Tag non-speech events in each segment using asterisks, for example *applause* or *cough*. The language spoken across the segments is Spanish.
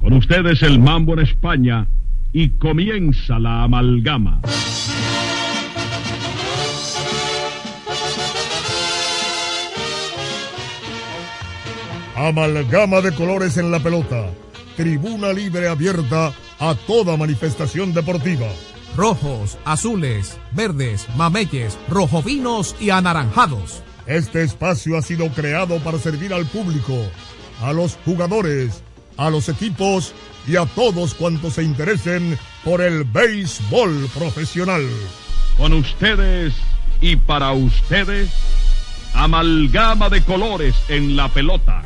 Con ustedes el mambo en España y comienza la amalgama. Amalgama de colores en la pelota. Tribuna libre abierta a toda manifestación deportiva. Rojos, azules, verdes, mameyes, rojovinos y anaranjados. Este espacio ha sido creado para servir al público, a los jugadores, a los equipos y a todos cuantos se interesen por el béisbol profesional. Con ustedes y para ustedes, amalgama de colores en la pelota.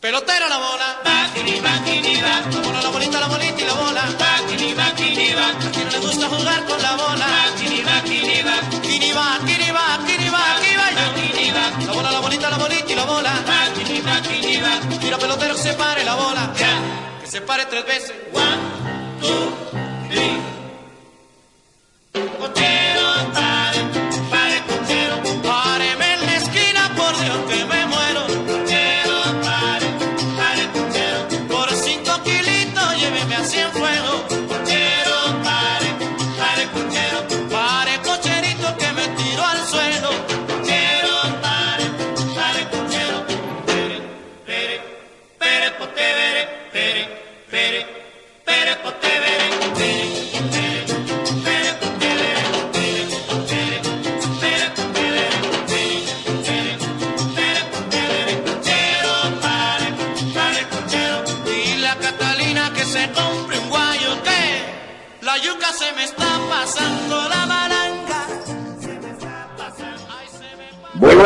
Pelotera la bola. Bakini, bakini, ba. La bola, la bolita, la bolita y la bola. A quien no le gusta jugar con la bola. La bola, la bolita, la bolita y la bola. Mira pelotero se pare la bola. Que se pare tres veces. One, two, three.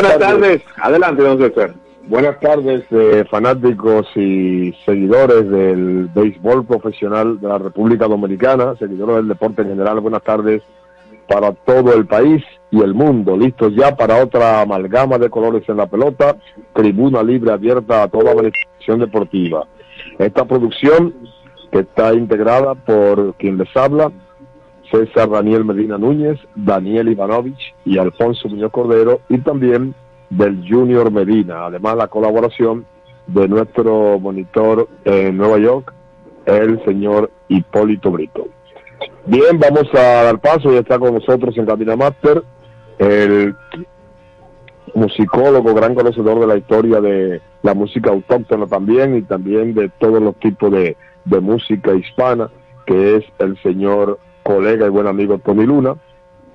Buenas tardes. Adelante, don César. Buenas tardes, eh, fanáticos y seguidores del béisbol profesional de la República Dominicana, seguidores del deporte en general. Buenas tardes para todo el país y el mundo. Listos ya para otra amalgama de colores en la pelota. Tribuna libre abierta a toda manifestación deportiva. Esta producción que está integrada por quien les habla, César Daniel Medina Núñez, Daniel Ivanovich y Alfonso Muñoz Cordero, y también del Junior Medina. Además, la colaboración de nuestro monitor en Nueva York, el señor Hipólito Brito. Bien, vamos a dar paso, ya está con nosotros en Cabina Master, el musicólogo, gran conocedor de la historia de la música autóctona también y también de todos los tipos de, de música hispana, que es el señor colega y buen amigo Tony Luna.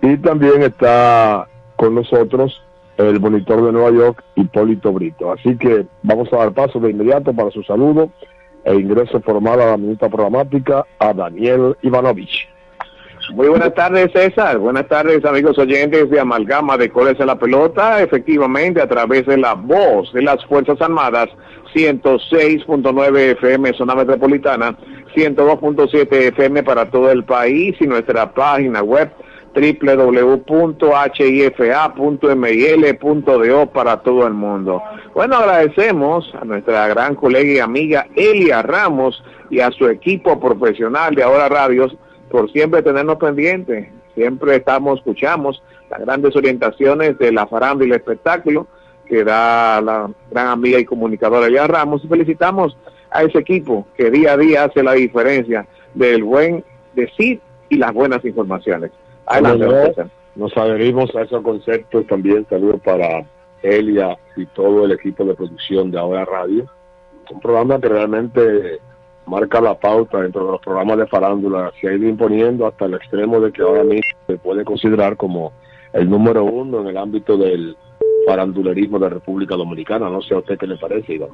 Y también está con nosotros el monitor de Nueva York, Hipólito Brito. Así que vamos a dar paso de inmediato para su saludo e ingreso formal a la minuta programática a Daniel Ivanovich. Muy buenas tardes, César. Buenas tardes, amigos oyentes de Amalgama de Coles en la Pelota. Efectivamente, a través de la voz de las Fuerzas Armadas, 106.9 FM, zona metropolitana, 102.7 FM para todo el país y nuestra página web www.hifa.mil.do para todo el mundo. Bueno, agradecemos a nuestra gran colega y amiga Elia Ramos y a su equipo profesional de Ahora Radios por siempre tenernos pendientes. Siempre estamos, escuchamos las grandes orientaciones de la farándula y el espectáculo que da la gran amiga y comunicadora Elia Ramos y felicitamos a ese equipo que día a día hace la diferencia del buen decir y las buenas informaciones. Adelante, nos adherimos a esos conceptos también. Saludos para Elia y todo el equipo de producción de Ahora Radio. Un programa que realmente marca la pauta dentro de los programas de farándula. Se ha ido imponiendo hasta el extremo de que ahora mismo se puede considerar como el número uno en el ámbito del farandulerismo de República Dominicana. No sé a usted qué le parece, Iván.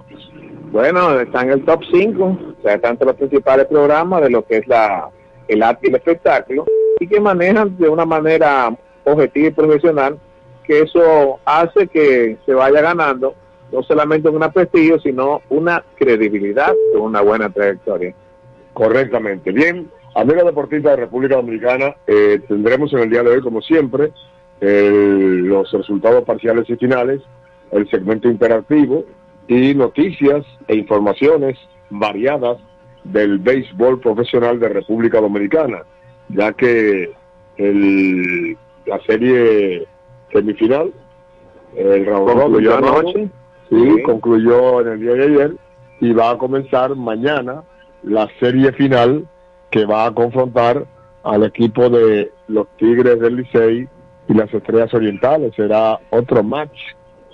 Bueno, está en el top 5, o sea, está entre los principales programas de lo que es la el arte y el espectáculo, y que manejan de una manera objetiva y profesional, que eso hace que se vaya ganando no solamente un prestigio, sino una credibilidad con una buena trayectoria. Correctamente. Bien, amigos deportistas de República Dominicana, eh, tendremos en el día de hoy, como siempre, el- los resultados parciales y finales, el segmento interactivo y noticias e informaciones variadas del béisbol profesional de República Dominicana, ya que el- la serie semifinal, el round llamado, anoche. Sí, Sí. concluyó en el día de ayer y va a comenzar mañana la serie final que va a confrontar al equipo de los Tigres del Licey y las Estrellas Orientales. Será otro match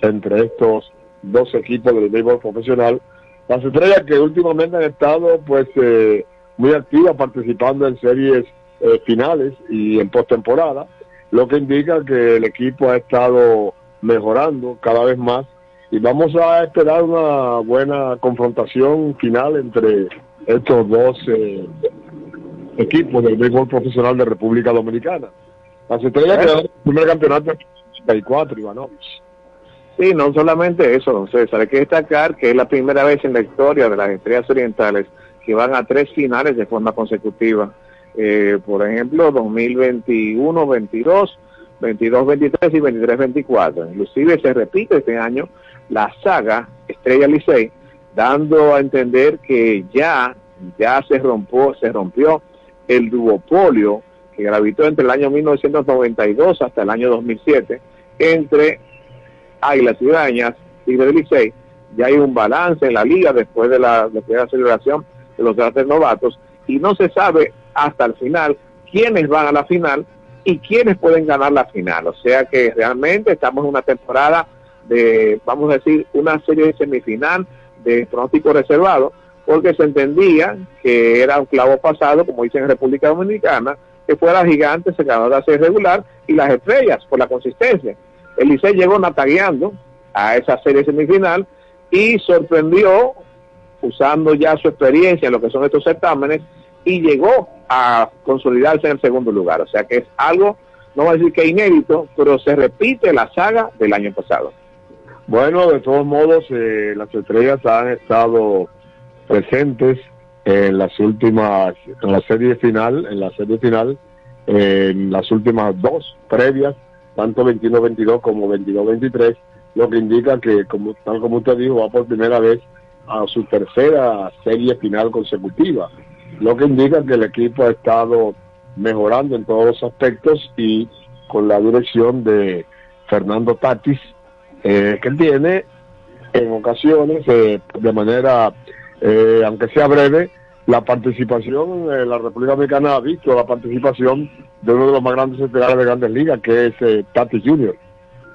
entre estos dos equipos del béisbol profesional. Las Estrellas que últimamente han estado pues eh, muy activas participando en series eh, finales y en postemporada, lo que indica que el equipo ha estado mejorando cada vez más y vamos a esperar una buena confrontación final entre estos dos eh, equipos del béisbol profesional de República Dominicana. Las estrellas quedaron en el primer campeonato en 84, Ivanovich. Sí, no solamente eso, César, hay que destacar que es la primera vez en la historia de las estrellas orientales que van a tres finales de forma consecutiva. Eh, por ejemplo, 2021-22, 22-23 y 23-24. Inclusive se repite este año la saga Estrella Licey, dando a entender que ya, ya se rompió, se rompió el duopolio que gravitó entre el año 1992 hasta el año 2007 entre Águilas y del Licey. Ya hay un balance en la liga después de la, después de la celebración de los grandes novatos y no se sabe hasta el final quiénes van a la final y quiénes pueden ganar la final. O sea que realmente estamos en una temporada de, vamos a decir, una serie de semifinal de pronóstico reservado, porque se entendía que era un clavo pasado, como dicen en República Dominicana, que fuera gigante, se ganó la serie regular y las estrellas por la consistencia. El Licey llegó natagueando a esa serie semifinal y sorprendió usando ya su experiencia en lo que son estos certámenes y llegó a consolidarse en el segundo lugar. O sea que es algo, no voy a decir que inédito, pero se repite la saga del año pasado. Bueno, de todos modos, eh, las estrellas han estado presentes en las últimas, en la serie final, en la serie final, en las últimas dos previas, tanto 21-22 como 22-23, lo que indica que, como, tal como usted dijo, va por primera vez a su tercera serie final consecutiva, lo que indica que el equipo ha estado mejorando en todos los aspectos y con la dirección de Fernando Tatis, eh, que tiene en ocasiones, eh, de manera, eh, aunque sea breve, la participación, eh, la República Dominicana ha visto la participación de uno de los más grandes estelares de grandes ligas, que es eh, Tatis Jr.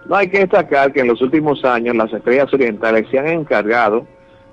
No hay que destacar que en los últimos años las estrellas orientales se han encargado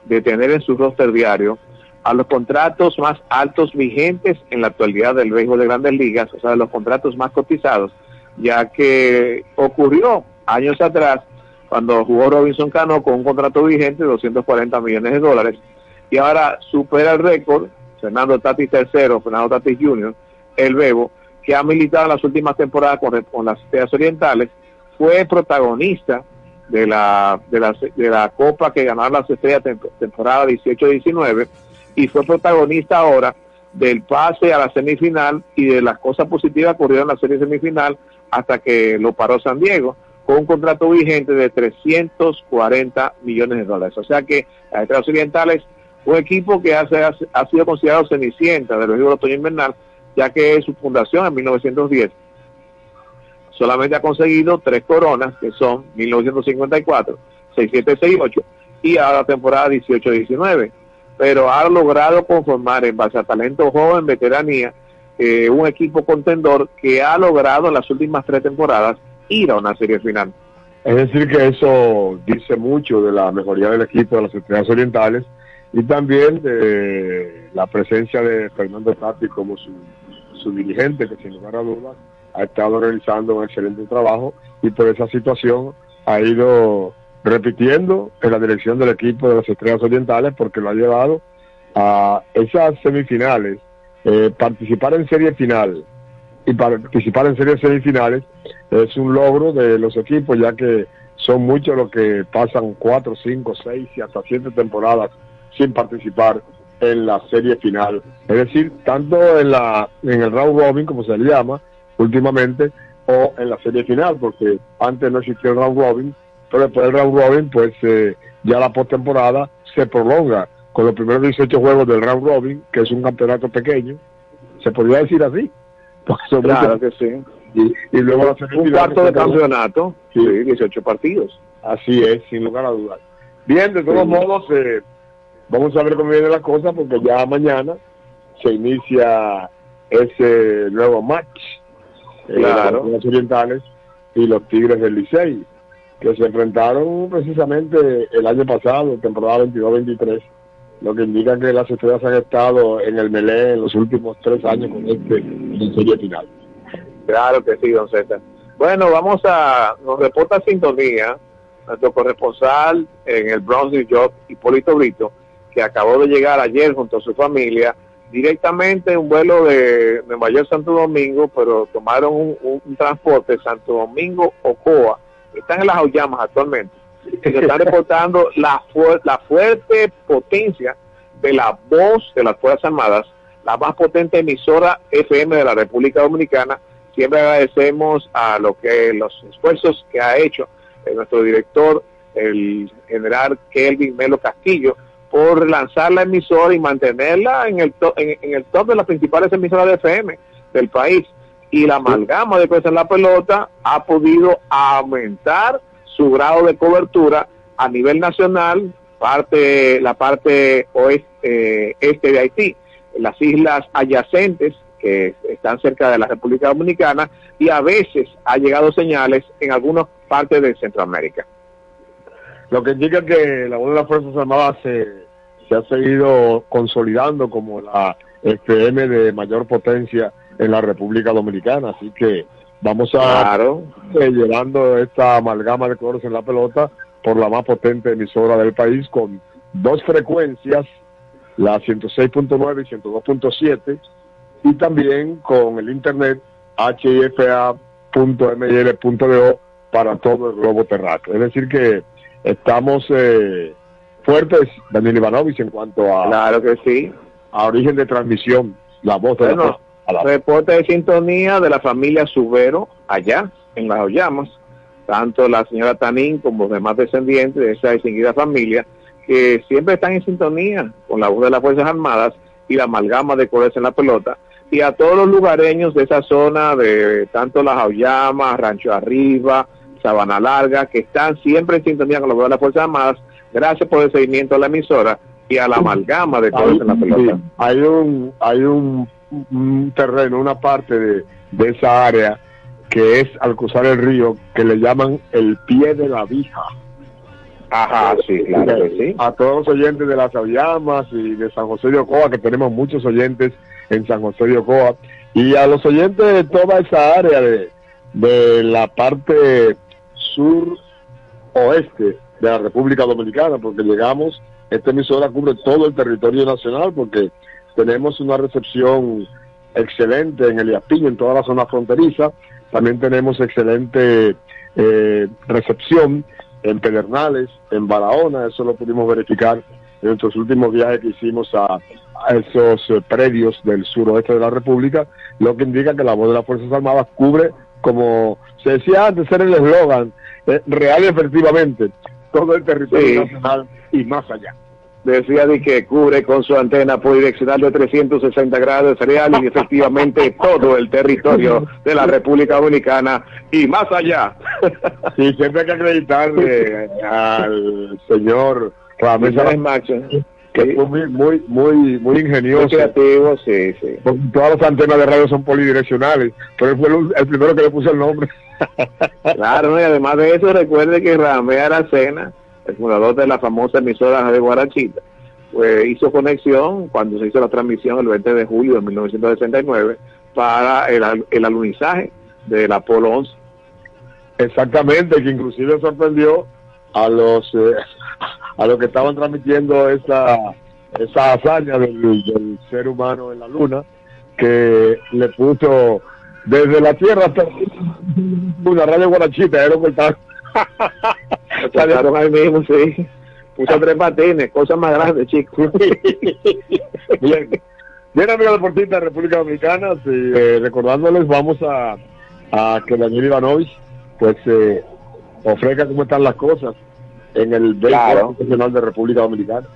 de tener en su roster diario a los contratos más altos vigentes en la actualidad del béisbol de grandes ligas, o sea, de los contratos más cotizados, ya que ocurrió años atrás cuando jugó Robinson Cano con un contrato vigente de 240 millones de dólares y ahora supera el récord Fernando Tatis tercero, Fernando Tatis Jr., el Bebo, que ha militado en las últimas temporadas con, con las estrellas orientales, fue protagonista de la, de la, de la Copa que ganaron las estrellas tem- temporada 18-19 y fue protagonista ahora del pase a la semifinal y de las cosas positivas ocurrieron en la serie semifinal hasta que lo paró San Diego con un contrato vigente de 340 millones de dólares. O sea que las Estrellas Orientales, un equipo que ha sido considerado cenicienta de los Juegos Otoño Invernal, ya que su fundación en 1910 solamente ha conseguido tres coronas, que son 1954, 6768 y ahora la temporada 18-19. Pero ha logrado conformar en base a talento joven, veteranía, eh, un equipo contendor que ha logrado en las últimas tres temporadas ir a una serie final. Es decir, que eso dice mucho de la mejoría del equipo de las Estrellas Orientales y también de la presencia de Fernando Tati como su, su dirigente, que sin lugar a dudas ha estado realizando un excelente trabajo y por esa situación ha ido repitiendo en la dirección del equipo de las Estrellas Orientales porque lo ha llevado a esas semifinales, eh, participar en serie final y participar en series semifinales es un logro de los equipos ya que son muchos los que pasan cuatro, cinco, seis y hasta siete temporadas sin participar en la serie final. Es decir, tanto en la en el round robin como se le llama, últimamente o en la serie final, porque antes no existía el round robin, pero después del round robin, pues eh, ya la postemporada se prolonga con los primeros 18 juegos del round robin, que es un campeonato pequeño, se podría decir así. *laughs* claro que sí. Y, luego la un cuarto de campeonato, sí. 18 partidos. Así es, sin lugar a dudas. Bien, de todos modos, eh, vamos a ver cómo viene la cosa, porque ya mañana se inicia ese nuevo match eh, claro. los orientales y los Tigres del Licey, que se enfrentaron precisamente el año pasado, temporada 22-23, lo que indica que las estrellas han estado en el Melé en los últimos tres años con este en serie final. Claro que sí, don César. Bueno, vamos a, nos reporta sintonía nuestro corresponsal en el Bronx, New York, Hipólito Brito, que acabó de llegar ayer junto a su familia directamente un vuelo de Nueva York Santo Domingo, pero tomaron un, transporte Santo Domingo Ocoa. Están en las Aullamas actualmente. Y se están *laughs* reportando la, la fuerte potencia de la voz de las Fuerzas Armadas, la más potente emisora FM de la República Dominicana. Siempre agradecemos a lo que los esfuerzos que ha hecho nuestro director, el general Kelvin Melo Castillo, por lanzar la emisora y mantenerla en el, en, el top de las principales emisoras de FM del país. Y la amalgama de en la pelota ha podido aumentar su grado de cobertura a nivel nacional, parte la parte oeste eh, este de Haití, las islas adyacentes que están cerca de la República Dominicana y a veces ha llegado señales en algunas partes de Centroamérica. Lo que indica que la voz de las Fuerzas Armadas se se ha seguido consolidando como la FM de mayor potencia en la República Dominicana. Así que vamos a eh, llevando esta amalgama de colores en la pelota por la más potente emisora del país con dos frecuencias, la 106.9 y 102.7, y también con el internet hifa.mil.do para todo el globo terráqueo. Es decir que estamos eh, fuertes, Daniel Ivanovich, en cuanto a, claro que sí. a origen de transmisión, la voz de la, Reporte de sintonía de la familia Subero, allá, en las Ollamas, tanto la señora Tanín como los demás descendientes de esa distinguida familia, que siempre están en sintonía con la voz de las Fuerzas Armadas y la amalgama de colores en la pelota, y a todos los lugareños de esa zona, de tanto las Aullamas, Rancho Arriba, Sabana Larga, que están siempre en sintonía con la voz de las Fuerzas Armadas, Gracias por el seguimiento a la emisora y a la amalgama de todos en la pelota. hay un, hay un, terreno, una parte de, esa área que es al cruzar el río, que le llaman el pie de la vija. Ajá, sí, claro que sí. A todos los oyentes de las Aviamas y de San José de Ocoa, que tenemos muchos oyentes en San José de Ocoa, y a los oyentes de toda esa área de, de la parte sur oeste de la República Dominicana, porque llegamos, esta emisora cubre todo el territorio nacional, porque tenemos una recepción excelente en el Iaspiño, en toda la zona fronteriza, también tenemos excelente eh, recepción en Pedernales, en Barahona, eso lo pudimos verificar en nuestros últimos viajes que hicimos a, esos eh, predios del suroeste de la República, lo que indica que la voz de las Fuerzas Armadas cubre, como se decía antes, era el eslogan, eh, real y efectivamente, todo el territorio nacional y más allá decía de que cubre con su antena polidireccional de 360 grados real y efectivamente todo el territorio de la República Dominicana y más allá. Sí, siempre hay que acreditarle *laughs* al señor Ramírez Macho. Que fue muy, muy, muy, muy ingenioso. creativo, sí, sí. todas las antenas de radio son polidireccionales, pero él fue el, primero que le puso el nombre. *laughs* claro, y además de eso, recuerde que Ramé Aracena el fundador de la famosa emisora de Guarachita, pues hizo conexión cuando se hizo la transmisión el 20 de julio de 1969 para el, el alunizaje del Apolo 11. Exactamente, que inclusive sorprendió a los eh, a los que estaban transmitiendo esa esa hazaña del, ser humano en la luna que le puso desde la tierra hasta una radio guarachita era cortar Salieron ahí mismo, sí. Puso tres patines, cosas más grandes, chicos. *laughs* Bien. Bien, amigos deportistas de República Dominicana, eh, recordándoles, vamos a, a que Daniel Ivanovich, pues, eh, ofrezca cómo están las cosas en el claro. profesional de República Dominicana.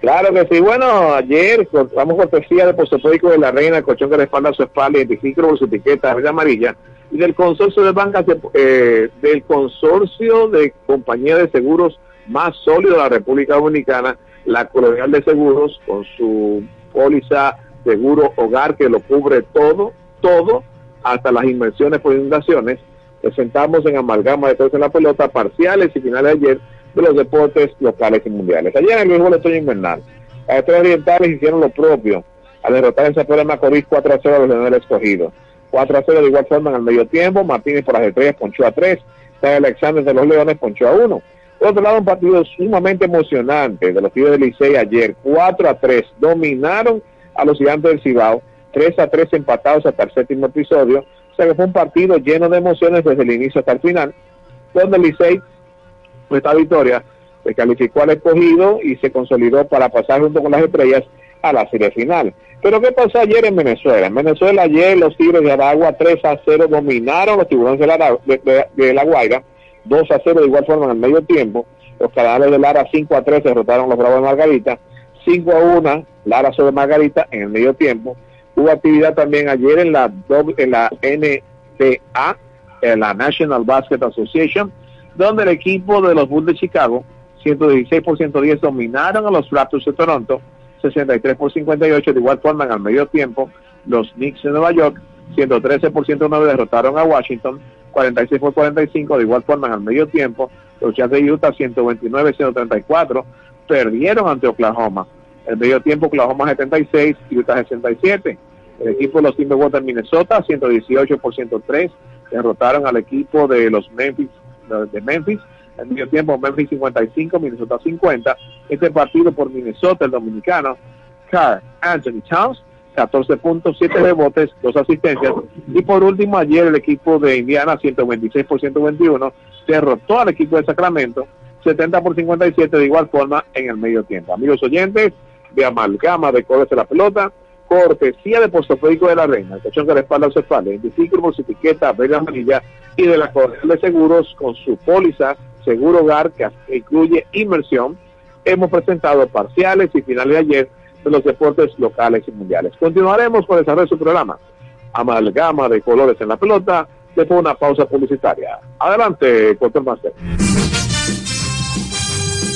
Claro que sí. Bueno, ayer vamos cortesía de Postopédico de la Reina, colchón que respalda su espalda, identifica por su etiqueta verde amarilla y del consorcio de bancas, eh, del consorcio de compañías de seguros más sólido de la República Dominicana, la Colonial de Seguros, con su póliza seguro hogar que lo cubre todo, todo, hasta las inversiones por inundaciones. Presentamos en amalgama de todos en la pelota parciales y finales de ayer de los deportes locales y mundiales. Ayer en el mismo otoño invernal, las estrellas orientales hicieron lo propio al derrotar en San Macorís 4 a 0 a los Leones Escogido. 4 a 0 de igual forma en el medio tiempo. Martínez por las estrellas ponchó a 3. Alexander de los Leones ponchó a 1. Por otro lado, un partido sumamente emocionante de los Tigres del Licey ayer. 4 a 3. Dominaron a los gigantes del Cibao. 3 a 3 empatados hasta el séptimo episodio. O sea que fue un partido lleno de emociones desde el inicio hasta el final. Donde el Licey, esta victoria, se calificó al escogido y se consolidó para pasar junto con las estrellas a la serie final. Pero ¿qué pasó ayer en Venezuela? En Venezuela ayer los Tigres de Aragua 3 a 0 dominaron los tiburones de la, de, la Guaira, 2 a 0 de igual forma en el medio tiempo. Los canales de Lara 5 a 3 derrotaron los Bravos de Margarita, 5 a 1 Lara sobre Margarita en el medio tiempo. Hubo actividad también ayer en la, en la NBA, en la National Basket Association, donde el equipo de los Bulls de Chicago, 116 por 110, dominaron a los Raptors de Toronto, 63 por 58, de igual forma en el medio tiempo, los Knicks de Nueva York, 113 por 109 derrotaron a Washington, 46 por 45, de igual forma en el medio tiempo, los Jazz de Utah 129 134 perdieron ante Oklahoma. El medio tiempo Oklahoma 76, Utah 67. El equipo de los Timberwolves de Minnesota 118 por 103 derrotaron al equipo de los Memphis de Memphis el medio tiempo Memphis 55, Minnesota 50. Este partido por Minnesota, el dominicano, Carl Anthony Towns, 14 puntos, 7 rebotes, 2 asistencias. Y por último, ayer el equipo de Indiana, 126 por 121, derrotó al equipo de Sacramento, 70 por 57, de igual forma en el medio tiempo. Amigos oyentes, de amalgama de colores de la pelota, cortesía de Postopédico de la Reina, colchón que respalda a su espalda, por su etiqueta verde amarilla y de la Correa de Seguros con su póliza Seguro Hogar, que incluye inversión, hemos presentado parciales y finales de ayer de los deportes locales y mundiales. Continuaremos con el su programa. Amalgama de colores en la pelota, después una pausa publicitaria. Adelante, Master.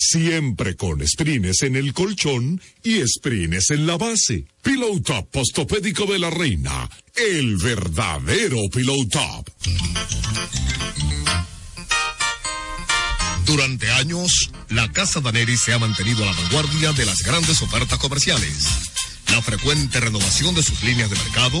Siempre con sprines en el colchón y sprines en la base. Piloto postopédico de la reina, el verdadero piloto Durante años, la Casa Daneri se ha mantenido a la vanguardia de las grandes ofertas comerciales. La frecuente renovación de sus líneas de mercado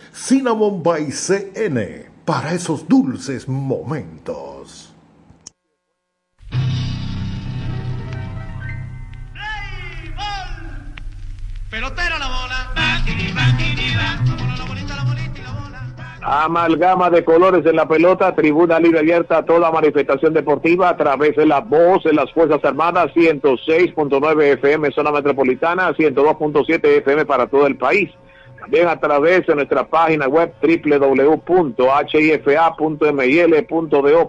Cinnamon by CN para esos dulces momentos. Y la bola. Amalgama de colores en la pelota, tribuna libre abierta a toda manifestación deportiva a través de la voz de las Fuerzas Armadas, 106.9 FM zona metropolitana, 102.7 FM para todo el país. También a través de nuestra página web www.hifa.mil.do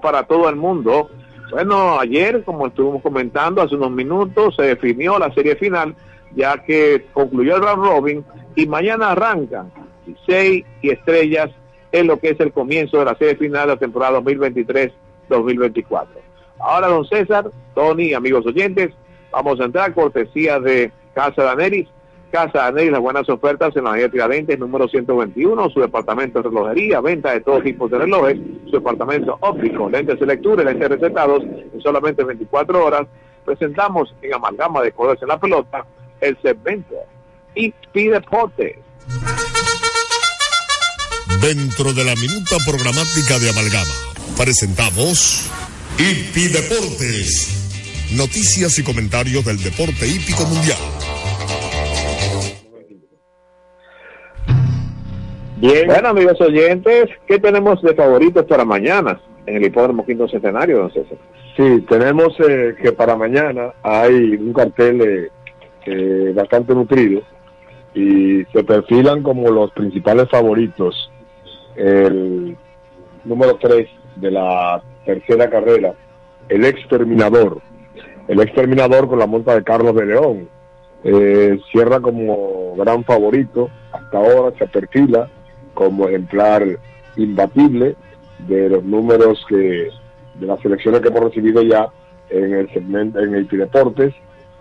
para todo el mundo. Bueno, ayer, como estuvimos comentando hace unos minutos, se definió la serie final, ya que concluyó el round robin y mañana arrancan seis y estrellas en lo que es el comienzo de la serie final de la temporada 2023-2024. Ahora, don César, Tony, amigos oyentes, vamos a entrar cortesía de Casa Daneris. Casa Daneris, las buenas ofertas en la avenida Tiradentes, número 121, su departamento de relojería, venta de todo tipo de relojes, su departamento óptico, lentes de lectura y lentes recetados en solamente 24 horas. Presentamos en Amalgama de Colores en la Pelota el segmento y Deportes. Dentro de la minuta programática de Amalgama, presentamos Hipi Deportes. Noticias y comentarios del deporte hípico mundial. Bien. Bueno, amigos oyentes, ¿qué tenemos de favoritos para mañana en el Hipódromo Quinto Centenario, don César? Sí, tenemos eh, que para mañana hay un cartel eh, eh, bastante nutrido y se perfilan como los principales favoritos. El número 3 de la tercera carrera, el exterminador. El exterminador con la monta de Carlos de León. Eh, cierra como gran favorito. Hasta ahora se perfila como ejemplar imbatible de los números que de las selecciones que hemos recibido ya en el segmento en el Deportes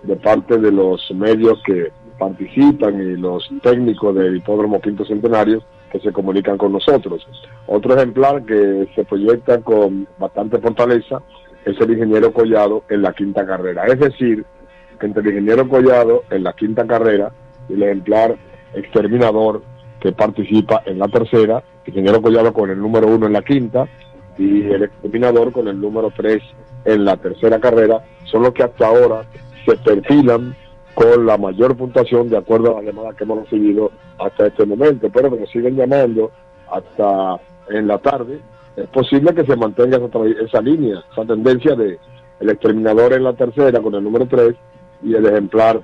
de parte de los medios que participan y los técnicos del Hipódromo Quinto Centenario que se comunican con nosotros. Otro ejemplar que se proyecta con bastante fortaleza es el ingeniero Collado en la quinta carrera. Es decir, que entre el ingeniero Collado en la quinta carrera y el ejemplar exterminador que participa en la tercera, ingeniero Collado con el número uno en la quinta y el exterminador con el número tres en la tercera carrera, son los que hasta ahora se perfilan con la mayor puntuación de acuerdo a la llamada que hemos recibido hasta este momento, pero que siguen llamando hasta en la tarde, es posible que se mantenga esa, esa línea, esa tendencia de el exterminador en la tercera con el número 3 y el ejemplar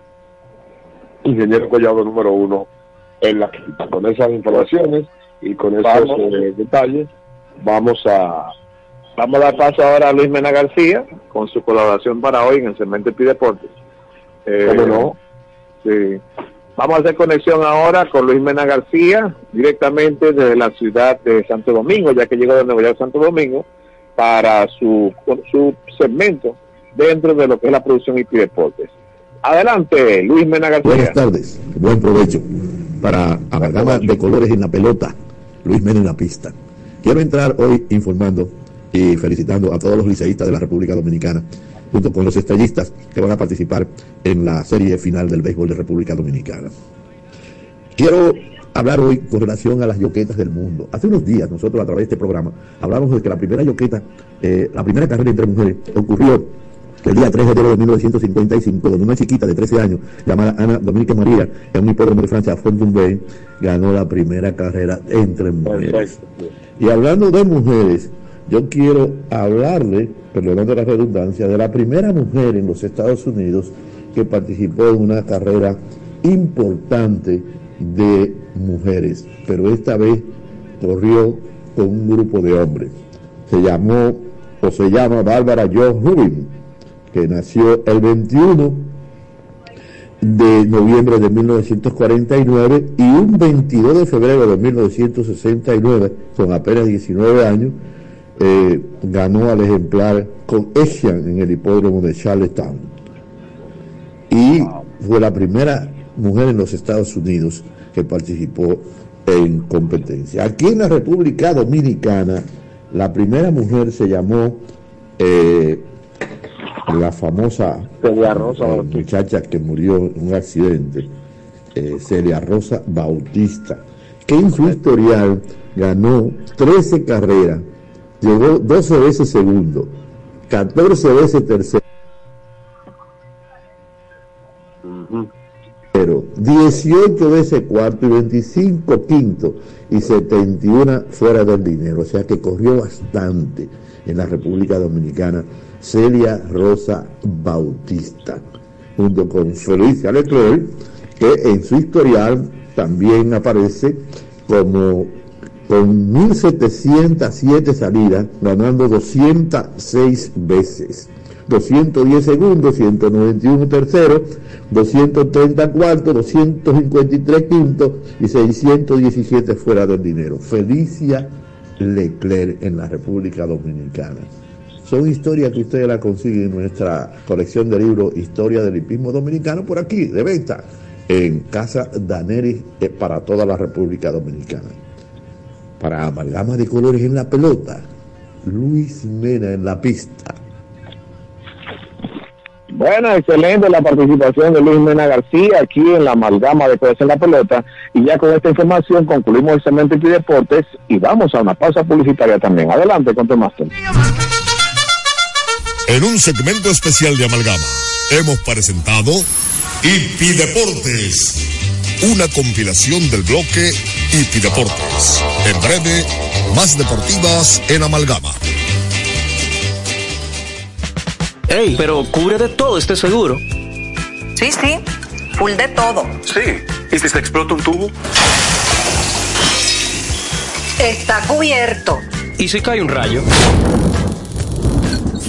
ingeniero Collado número 1 en la. Con esas informaciones y con esos Vamos. eh, detalles, vamos a Vamos a dar paso ahora a Luis Mena García con su colaboración para hoy en el segmento Pi Deportes. Eh, ¿Cómo no? Sí. Vamos a hacer conexión ahora con Luis Mena García, directamente desde la ciudad de Santo Domingo, ya que llegó de Nueva York Santo Domingo, para su, su segmento dentro de lo que es la producción Pi Deportes. Adelante, Luis Mena García. Buenas tardes, buen provecho para amalgama de colores en la pelota, Luis Mena en la pista. Quiero entrar hoy informando y felicitando a todos los liceístas de la República Dominicana, junto con los estrellistas que van a participar en la serie final del béisbol de República Dominicana. Quiero hablar hoy con relación a las yoquetas del mundo. Hace unos días nosotros a través de este programa hablamos de que la primera yoqueta, eh, la primera carrera entre mujeres ocurrió el día 3 de enero de 1955, donde una chiquita de 13 años llamada Ana Dominique María, en un hipódromo de Francia, Fontainebleau, ganó la primera carrera entre mujeres. Y hablando de mujeres, yo quiero hablarle, perdonando la redundancia, de la primera mujer en los Estados Unidos que participó en una carrera importante de mujeres, pero esta vez corrió con un grupo de hombres. Se llamó o se llama Bárbara Jo Rubin, que nació el 21 de noviembre de 1949 y un 22 de febrero de 1969, con apenas 19 años, eh, ganó al ejemplar con Asian en el hipódromo de Charlestown. Y fue la primera mujer en los Estados Unidos que participó en competencia. Aquí en la República Dominicana, la primera mujer se llamó eh, la famosa Celia Rosa eh, muchacha que murió en un accidente, eh, Celia Rosa Bautista, que en su historial ganó 13 carreras, llegó 12 veces segundo, 14 veces tercero. Pero 18 veces cuarto y 25 quinto y 71 fuera del dinero. O sea que corrió bastante en la República Dominicana Celia Rosa Bautista, junto con Felicia Leclerc, que en su historial también aparece como con 1.707 salidas, ganando 206 veces. 210 segundos, 191 tercero, 230 cuarto, 253 quinto y 617 fuera del dinero. Felicia Leclerc en la República Dominicana. Son historias que ustedes la consiguen en nuestra colección de libros Historia del Hipismo Dominicano por aquí, de venta, en Casa Daneris eh, para toda la República Dominicana. Para amalgama de colores en la pelota, Luis Mena en la pista. Bueno, excelente la participación de Luis Mena García aquí en la amalgama de Cosas en la Pelota. Y ya con esta información concluimos el segmento de Deportes y vamos a una pausa publicitaria también. Adelante con tu máster. En un segmento especial de Amalgama, hemos presentado Hipi Deportes, una compilación del bloque Hipi Deportes. En breve, más deportivas en Amalgama. Ey, pero cubre de todo este seguro. Sí, sí, full de todo. Sí. ¿Y si se explota un tubo? Está cubierto. ¿Y si cae un rayo?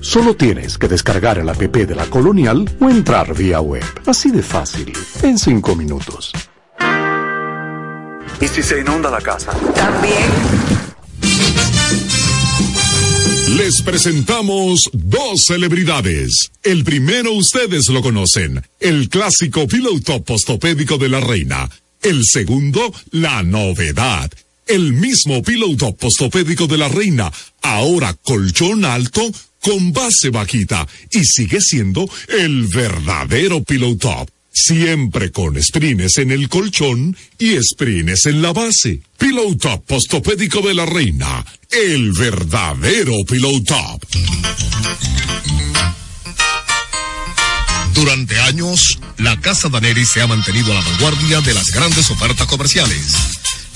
Solo tienes que descargar el app de la Colonial o entrar vía web. Así de fácil, en 5 minutos. ¿Y si se inunda la casa? También. Les presentamos dos celebridades. El primero ustedes lo conocen, el clásico Pillow Top postopédico de la reina. El segundo, la novedad. El mismo Pillow Top postopédico de la reina, ahora colchón alto con base bajita y sigue siendo el verdadero Pillow Top. Siempre con sprines en el colchón y sprines en la base. Pillow Top postopédico de la reina. El verdadero Pillow Top. Durante años, la Casa Daneri se ha mantenido a la vanguardia de las grandes ofertas comerciales.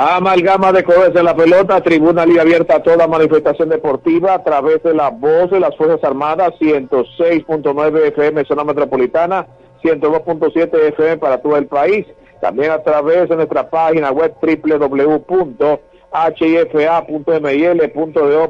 Amalgama de colores en la pelota, tribuna libre abierta a toda manifestación deportiva a través de la voz de las Fuerzas Armadas, 106.9 FM zona metropolitana, 102.7 FM para todo el país. También a través de nuestra página web www.hifa.mil.do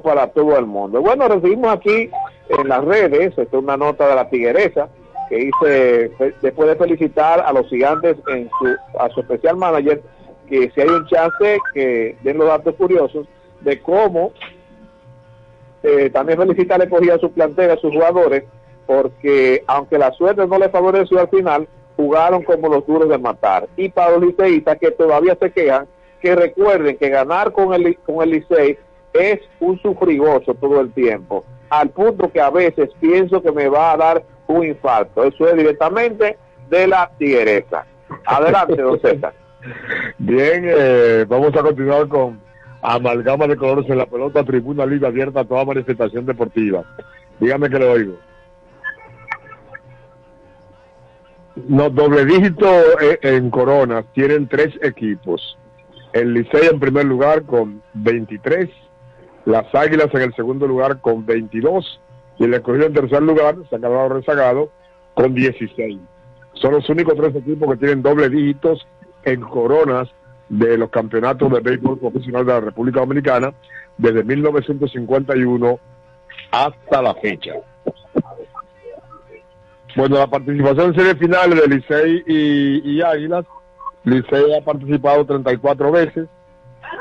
para todo el mundo. Bueno, recibimos aquí en las redes, esta es una nota de la Tigueresa que hice después de felicitar a los gigantes en su, a su especial manager que si hay un chance que den los datos curiosos de cómo eh, también felicitarle cogía a su plantel, a sus jugadores, porque aunque la suerte no le favoreció al final, jugaron como los duros de matar. Y para los liceístas que todavía se quejan, que recuerden que ganar con el, con el licey es un sufrigoso todo el tiempo, al punto que a veces pienso que me va a dar un infarto. Eso es directamente de la tigresa. Adelante, don *laughs* César. Bien, eh, vamos a continuar con amalgama de colores en la pelota, tribuna libre abierta a toda manifestación deportiva. Dígame que le oigo. No, doble dígito eh, en coronas, tienen tres equipos. El Licey en primer lugar con 23, las Águilas en el segundo lugar con 22 y el escogido en tercer lugar, ha quedado rezagado, con 16. Son los únicos tres equipos que tienen doble dígitos en coronas de los campeonatos de béisbol profesional de la República Dominicana desde 1951 hasta la fecha. Bueno, la participación en series finales de Licey y, Águilas, Licey ha participado 34 veces,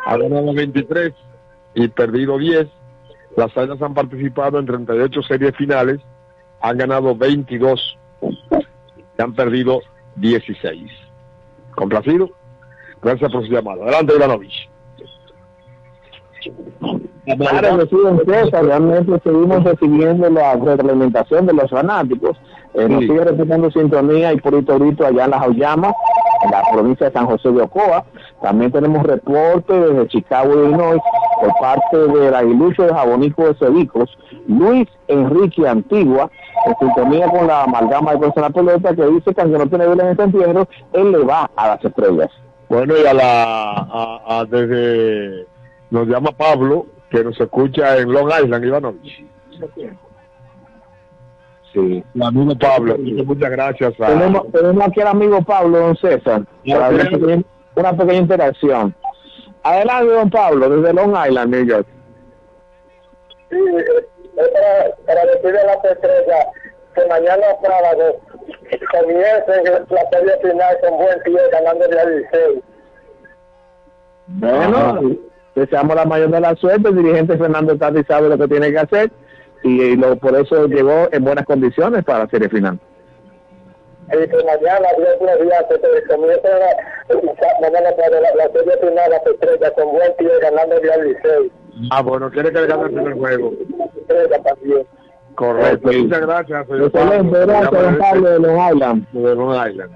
ha ganado 23 y perdido 10. Las Águilas han participado en 38 series finales, han ganado 22 y han perdido 16. Complacido. Gracias por su llamada. Adelante, Ivanovich. Claro, que sí, don César, realmente seguimos recibiendo la reglamentación de los fanáticos. Eh, Nos sigue repitiendo sintonía y por ahorita allá en las Auyamas, en la provincia de San José de Ocoa. También tenemos reporte desde Chicago, Illinois, por parte del aguilucho de Jabonico de Cedicos, Luis Enrique Antigua, en sintonía con la amalgama de persona pelota, que dice que aunque no tiene vela en este entierro, él le va a las estrellas. Bueno, y a la, a desde, nos llama Pablo, que nos escucha en Long Island, Ivanovich. Sí. El amigo Pablo, muchas gracias. A, Tenemos, tenemos aquí al amigo Pablo, don César, para ver si tiene una pequeña interacción. Adelante, don Pablo, desde Long Island, New York. Sí, para, para decirle a las estrellas que mañana sábado comiencen la serie final con buen pie ganando el Licey. Bueno, deseamos la mayor de la suerte. El dirigente Fernando Tati sabe lo que tiene que hacer y, y lo, por eso llegó en buenas condiciones para la serie final. Y que mañana, Dios los días, que se comience la, mañana para la, la serie final, las estrellas con buen pie ganando el Licey. Ah, bueno, quiere que le gane el primer juego. También. Correcto, muchas gracias. señor Excelente, gracias, don Pablo de Long Island. De Long Island.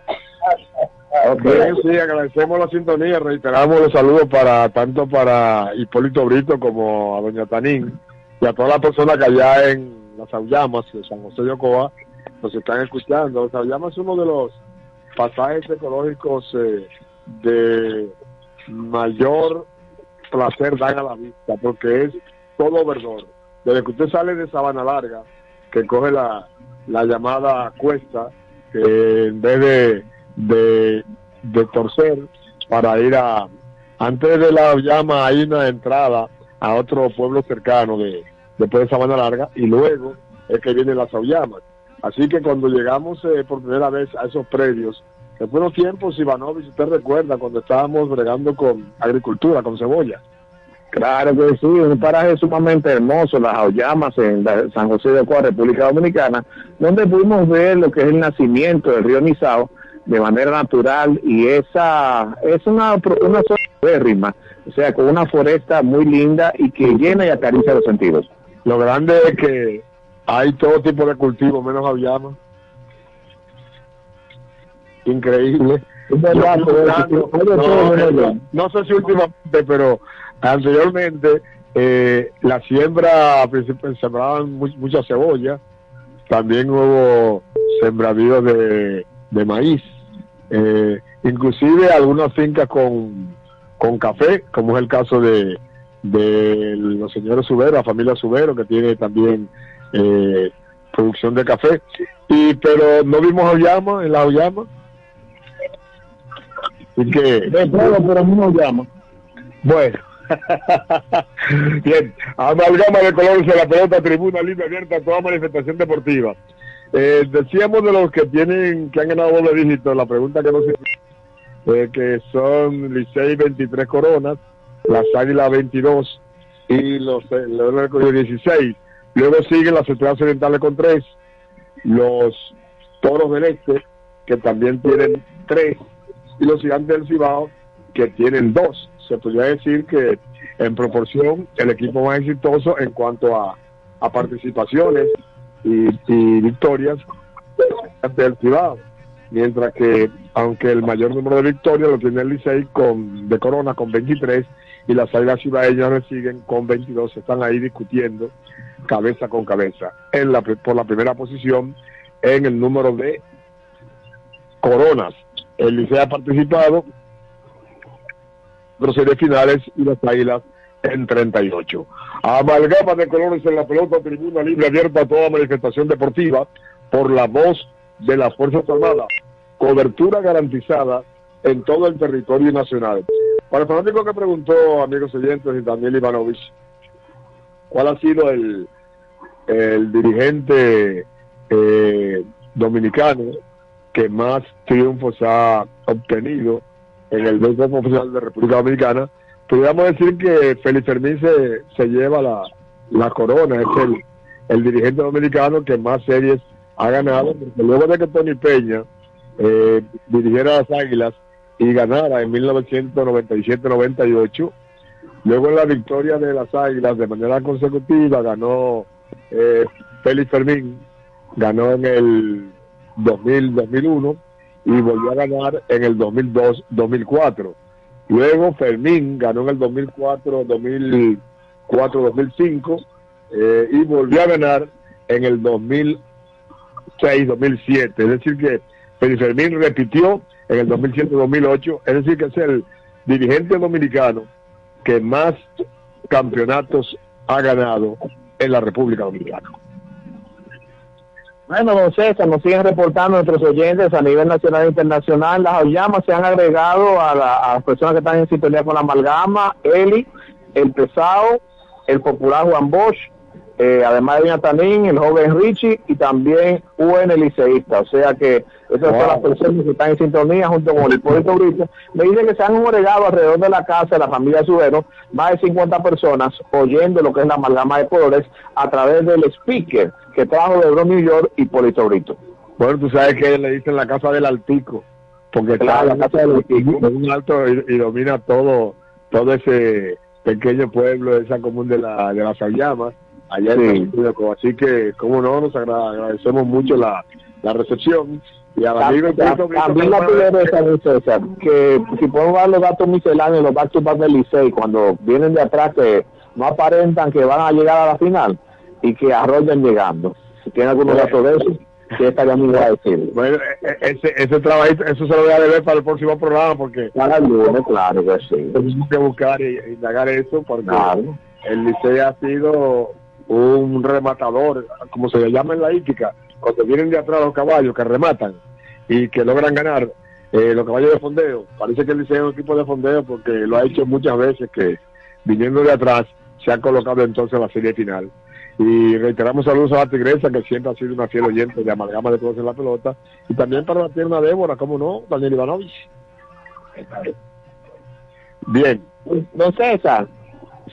Bien, sí, agradecemos la sintonía, reiteramos los saludos para tanto para Hipólito Brito como a doña Tanín, y a todas las personas que allá en las Auyamas de San José de Ocoa nos están escuchando. Las Auyamas es uno de los pasajes ecológicos eh, de mayor placer dan a la vista, porque es todo verdor. Desde que usted sale de Sabana Larga, que coge la, la llamada cuesta, que en vez de, de, de torcer para ir a, antes de la llama hay una entrada a otro pueblo cercano de después de Sabana Larga y luego es que vienen las aullamas. Así que cuando llegamos eh, por primera vez a esos predios, en buenos tiempos, Ivanovich, usted recuerda cuando estábamos bregando con agricultura, con cebolla. Claro que sí, un paraje sumamente hermoso, las Auyamas en la- San José de Ocoa, República Dominicana, donde pudimos ver lo que es el nacimiento del río Nizao de manera natural y esa es una, una zona o sea, con una foresta muy linda y que llena y acaricia los sentidos. Lo grande es que hay todo tipo de cultivos, menos auyama. Increíble. Verdad, no, eh, no sé si últimamente, pero anteriormente eh, la siembra, sembraban mu- mucha cebolla, también hubo sembradíos de, de maíz, eh, inclusive algunas fincas con, con café, como es el caso de, de los señores Subero, la familia Subero, que tiene también eh, producción de café, y pero no vimos auyama en la auyama. Así que, De todo, pero no nos llama. bueno. *laughs* Bien, amalgama de colores en la pelota, tribuna libre abierta a toda manifestación deportiva. Eh, decíamos de los que tienen, que han ganado doble dígito, la pregunta que no se eh, que son Licey 23 coronas, las Águilas 22 y los eh, Leones del Escogido 16. Luego siguen las Estrellas Orientales con 3, los Toros del Este, que también tienen 3, y los Gigantes del Cibao, que tienen 2. Se podría decir que en proporción el equipo más exitoso en cuanto a, a participaciones y, y victorias del Cibao mientras que aunque el mayor número de victorias lo tiene el Licey con de Corona con 23 y las Águilas Cibaeñas le siguen con 22 están ahí discutiendo cabeza con cabeza en la por la primera posición en el número de coronas el Licey ha participado series finales y las Águilas en 38. Amalgama de colores en la pelota, tribuna libre abierta a toda manifestación deportiva por la voz de las Fuerzas Armadas. Cobertura garantizada en todo el territorio nacional. Para el fanático que preguntó, amigos oyentes y Daniel Ivanovich, ¿cuál ha sido el, el dirigente eh, dominicano que más triunfos ha obtenido en el béisbol profesional de República Dominicana? Podríamos decir que Félix Fermín se, se lleva la, la corona, es el, el dirigente dominicano que más series ha ganado, porque luego de que Tony Peña eh, dirigiera las Águilas y ganara en 1997-98, luego en la victoria de las Águilas de manera consecutiva ganó eh, Félix Fermín, ganó en el 2000-2001 y volvió a ganar en el 2002-2004. Luego Fermín ganó en el 2004, 2004, 2005 eh, y volvió a ganar en el 2006, 2007. Es decir que Félix Fermín repitió en el 2007, 2008. Es decir que es el dirigente dominicano que más campeonatos ha ganado en la República Dominicana. Bueno, don César, nos siguen reportando nuestros oyentes a nivel nacional e internacional. Las Auyamas se han agregado a, la- a las personas que están en sintonía con la amalgama, Eli, el pesado, el popular Juan Bosch, eh, además de Doña Tanín, el joven Richie y también UN Liceísta. O sea que esas son las personas que están en sintonía junto con el Hipólito Brito. Me dicen que se han agregado alrededor de la casa de la familia Subero más de 50 personas oyendo lo que es la amalgama de colores a través del speaker que trajo de Bronx, New York, Hipólito Brito. Bueno, tú sabes que le dicen la casa del Altico, porque Claro, está la casa del Altico. en un alto y, y domina todo todo ese pequeño pueblo, esa común de, la, de las Auyamas, allá Sí. en Así que, como no, nos agra- agradecemos mucho la, la recepción. Y Hipólito Brito, También la primera que si podemos dar los datos misceláneos, los back to back del Licey, cuando vienen de atrás, que no aparentan que van a llegar a la final y que arrollan llegando. Si tiene algunos datos de eso, que estaría muy a decir. Bueno, e- e- ese, ese trabajito, eso se lo voy a deber para el próximo programa porque Para el lunes, claro que sí. tenemos que buscar y indagar eso porque Claro. el Licey ha sido un rematador, como se le llama en la hípica, cuando vienen de atrás los caballos que rematan y que logran ganar eh, los caballos de fondeo. Parece que el Licey es un equipo de fondeo porque lo ha hecho muchas veces que viniendo de atrás se ha colocado entonces en la serie final. Y reiteramos saludos a la tigresa, que siempre ha sido una fiel oyente de amalgama de todos en la pelota. Y también para la tierna Débora, ¿cómo no? Daniel Ivanovich. Bien. Don César,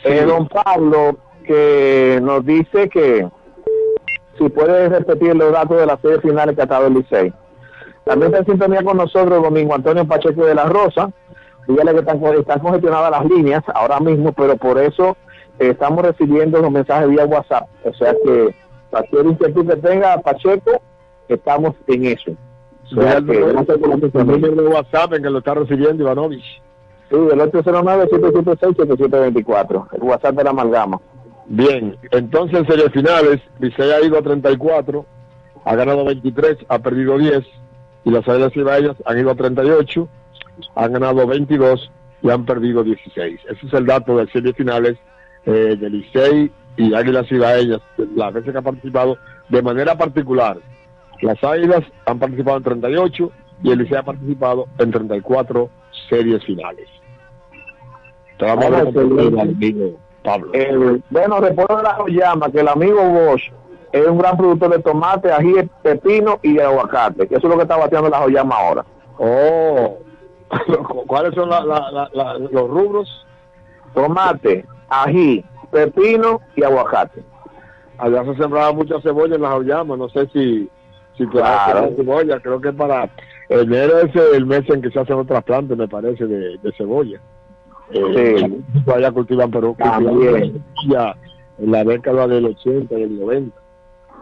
eh, don Pablo, que nos dice que si puede repetir los datos de las series finales que ha estado el Licey. También está en sintonía con nosotros Domingo Antonio Pacheco de la Rosa. Dígale que están, están congestionadas las líneas ahora mismo, pero por eso eh, estamos recibiendo los mensajes vía WhatsApp. O sea que cualquier inquietud que tenga Pacheco, estamos en eso. O sea que, el número de WhatsApp en que lo está recibiendo Ivanovich. Sí, el 809-776-7724, el WhatsApp de la amalgama. Bien, entonces en series finales, Licey ha ido a 34, ha ganado 23, ha perdido 10, y las Águilas Ibaeñas han ido a 38, han ganado 22 y han perdido 16. Ese es el dato de series finales eh, de Licey y Águilas Ibaeñas, las veces que han participado de manera particular. Las Águilas han participado en 38 y el Licey ha participado en 34 series finales. Te vamos a Ah, ver Pablo. Eh, bueno, recuerdo la llama que el amigo Bosch es un gran productor de tomate, ají, pepino y aguacate, que eso es lo que está bateando la joyama ahora. Oh, *laughs* ¿cuáles son la- la- la- la- los rubros? Tomate, ají, pepino y aguacate. Allá se sembraba mucha cebolla en las aullamas, no sé si, si Claro. cebolla, creo que para enero es el mes en que se hacen otras plantas, me parece, de, de cebolla. Eh, Sí. Todavía cultivan, pero cultivan También. cebolla en la década del 80 y el 90.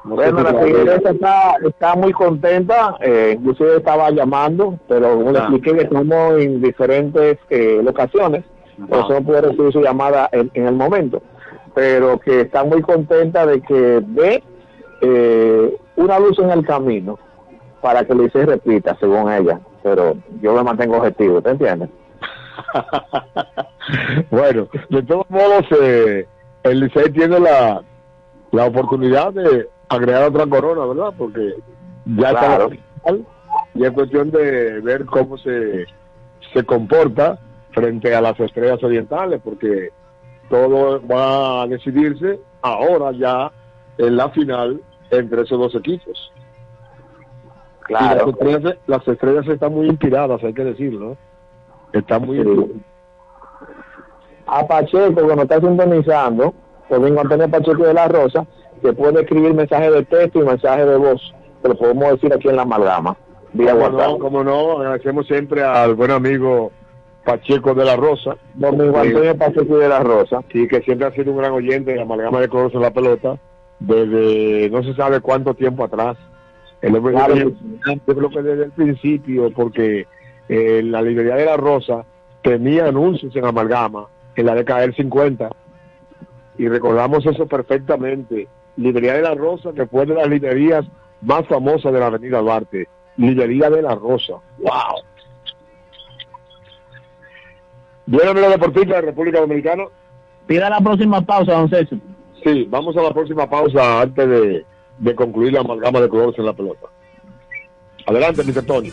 No Bueno, la está, está muy contenta, eh, inclusive estaba llamando, pero le Ah. expliqué que estamos en diferentes eh, locaciones, por eso no pude recibir su llamada en, en el momento, pero que está muy contenta de que ve eh, una luz en el camino para que Licey repita, según ella, pero yo me mantengo objetivo, ¿te entiendes? *laughs* bueno, de todos modos, eh, el Licey tiene la, la oportunidad de agregar otra corona, ¿verdad? Porque ya está Claro. la final y es cuestión de ver cómo se, se comporta frente a las estrellas orientales, porque todo va a decidirse ahora ya en la final entre esos dos equipos. Y las Claro. estrellas, las estrellas están muy inspiradas, hay que decirlo. Están muy inspiradas. a Pacheco que nos está sintonizando, Domingo Antonio Pacheco de la Rosa, que puede escribir mensajes de texto y mensajes de voz, que lo podemos decir aquí en la amalgama, Como no, como no, agradecemos siempre al buen amigo Pacheco de la Rosa. Domingo Sí. Antonio Pacheco de la Rosa. Sí, que siempre ha sido un gran oyente de Amalgama de Colores en la pelota, desde no se sabe cuánto tiempo atrás. El hombre Claro. yo creo que desde el principio, porque eh, la librería de la Rosa tenía anuncios en Amalgama en la década del 50 y recordamos eso perfectamente. Librería de la Rosa, que fue de las librerías más famosas de la Avenida Duarte. Librería de la Rosa. ¡Wow! Bien, amigo deportista de República Dominicana. Pida la próxima pausa, don César. Sí, vamos a la próxima pausa antes de, de concluir la amalgama de colores en la pelota. Adelante, Mr. Tony.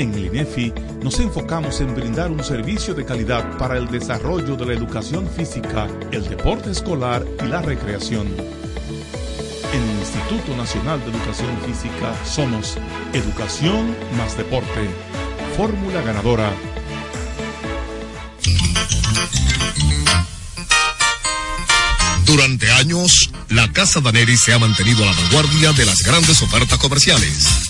En el INEFI nos enfocamos en brindar un servicio de calidad para el desarrollo de la educación física, el deporte escolar y la recreación. En el Instituto Nacional de Educación Física somos Educación más Deporte. Fórmula ganadora. Durante años, la Casa Daneri se ha mantenido a la vanguardia de las grandes ofertas comerciales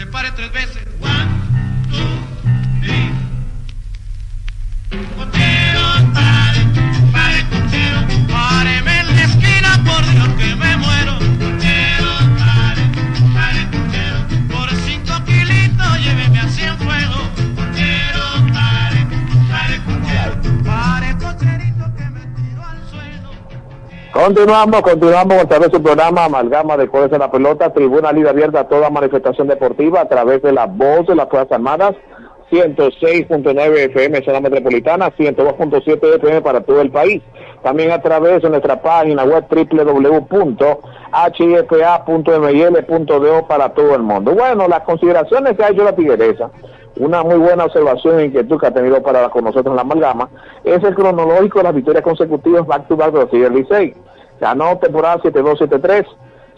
se pare tres veces. Continuamos, continuamos a través de su programa Amalgama de Jueves en la Pelota, Tribuna Libre Abierta a toda manifestación deportiva a través de la voz de las Fuerzas Armadas, 106.9 FM zona metropolitana, 102.7 FM para todo el país. También a través de nuestra página web www.hifa.mil.do para todo el mundo. Bueno, las consideraciones que ha hecho la tigresa, una muy buena observación e inquietud que ha tenido para con nosotros en la amalgama, es el cronológico de las victorias consecutivas back to back de los Tigres Licey. Ganó temporada 7273,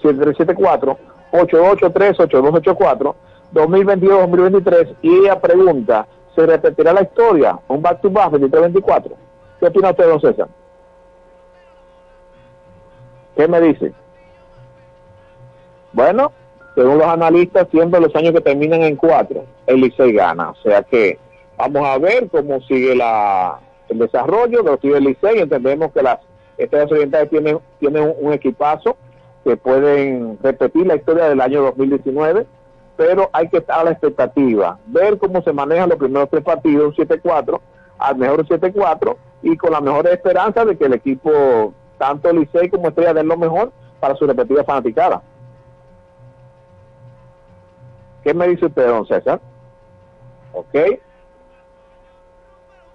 7374, 883, 8284, 2022-2023 y ella pregunta, ¿se repetirá la historia? Un back to back 23-24. ¿Qué opina usted, don César? ¿Qué me dice? Bueno, según los analistas, siempre los años que terminan en cuatro, el Licey gana. O sea que vamos a ver cómo sigue la, el desarrollo de los Licey. Entendemos que las estrellas orientales tienen, tienen un, equipazo que pueden repetir la historia del año 2019, pero hay que estar a la expectativa, ver cómo se manejan los primeros tres partidos, un 7-4, al mejor 7-4, y con la mejor esperanza de que el equipo, tanto Licey como Estrella, den lo mejor para su repetida fanaticada. ¿Qué me dice usted, don César? ¿Ok?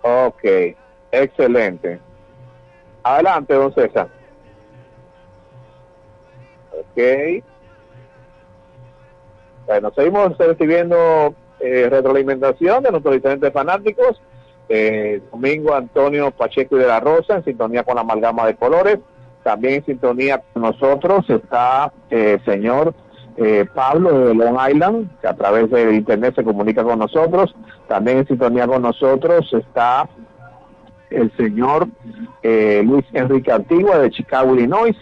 Ok, excelente. Adelante, don César. Ok. Bueno, seguimos recibiendo eh, retroalimentación de nuestros diferentes fanáticos. Eh, Domingo Antonio Pacheco y de la Rosa, en sintonía con la amalgama de colores. También en sintonía con nosotros está el señor eh, Pablo de Long Island, que a través de internet se comunica con nosotros. También en sintonía con nosotros está el señor eh, Luis Enrique Antigua de Chicago, Illinois.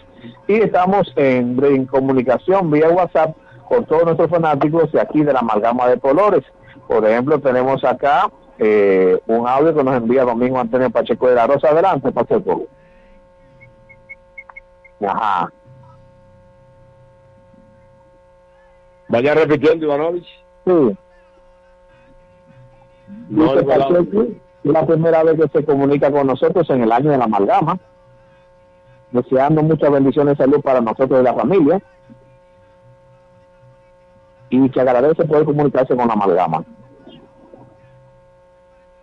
Y estamos en, en comunicación vía WhatsApp con todos nuestros fanáticos de aquí de la amalgama de colores. Por ejemplo, tenemos acá eh, un audio que nos envía Domingo Antonio Pacheco de la Rosa. Adelante, Pacheco. Ajá. Vaya repitiendo, Ivanovich. Sí. No. Pacheco, es la primera vez que se comunica con nosotros en el año de la amalgama, deseando muchas bendiciones y salud para nosotros y la familia, y que agradece poder comunicarse con la amalgama.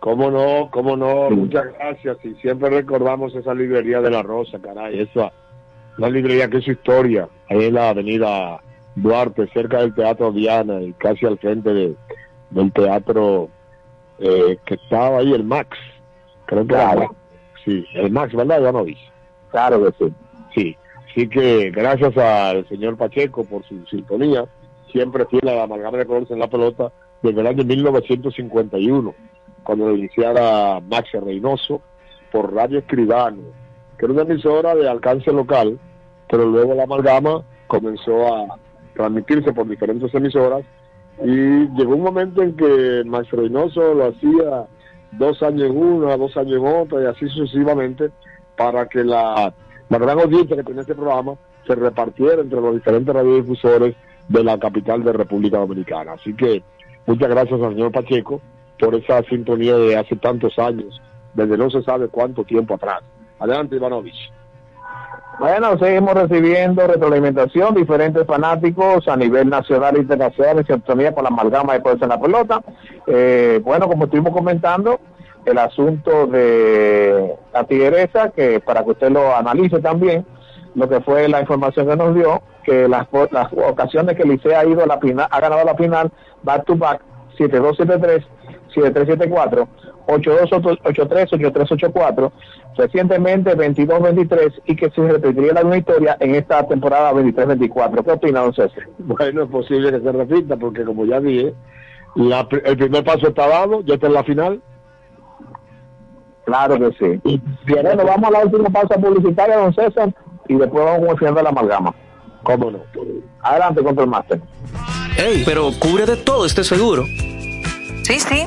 Cómo no, cómo no, muchas gracias. Y siempre recordamos esa librería de la Rosa, caray, esa, una librería que es su historia, ahí en la avenida Duarte, cerca del Teatro Diana y casi al frente de- del teatro eh, que estaba ahí, el Max. Creo que era Claro. Max. Sí, el Max, ¿verdad, Ivanovich? Claro que sí. Sí, así que gracias al señor Pacheco por su sintonía, siempre fiel a la amalgama de colores en la pelota desde el año 1951, cuando lo iniciara Max Reynoso por Radio Escribano, que era una emisora de alcance local, pero luego la amalgama comenzó a transmitirse por diferentes emisoras y llegó un momento en que Max Reynoso lo hacía dos años en una, dos años en otra y así sucesivamente para que la, la gran audiencia que tenía este programa se repartiera entre los diferentes radiodifusores de la capital de República Dominicana. Así que muchas gracias al señor Pacheco por esa sintonía de hace tantos años, desde no se sabe cuánto tiempo atrás. Adelante, Ivanovich. Bueno, seguimos recibiendo retroalimentación, diferentes fanáticos a nivel nacional e internacional en sintonía con la amalgama de Poder en la Pelota. Eh, bueno, como estuvimos comentando, el asunto de la tigresa, que para que usted lo analice también, lo que fue la información que nos dio, que las, ocasiones que Licea ha ido a la final, ha ganado la final, back to back, 7273, 7374, 8283, 8384, recientemente 22-23 y que se repetiría la misma historia en esta temporada 23-24. ¿Qué opina, don César? Bueno, es posible que se repita porque como ya dije, la el primer paso está dado, ya está en la final. Claro que sí. Bueno, vamos a la última pausa publicitaria, don César, y después vamos con el final de la amalgama. ¿Cómo no? Adelante, Control Master. Ey, pero cubre de todo este seguro. Sí, sí,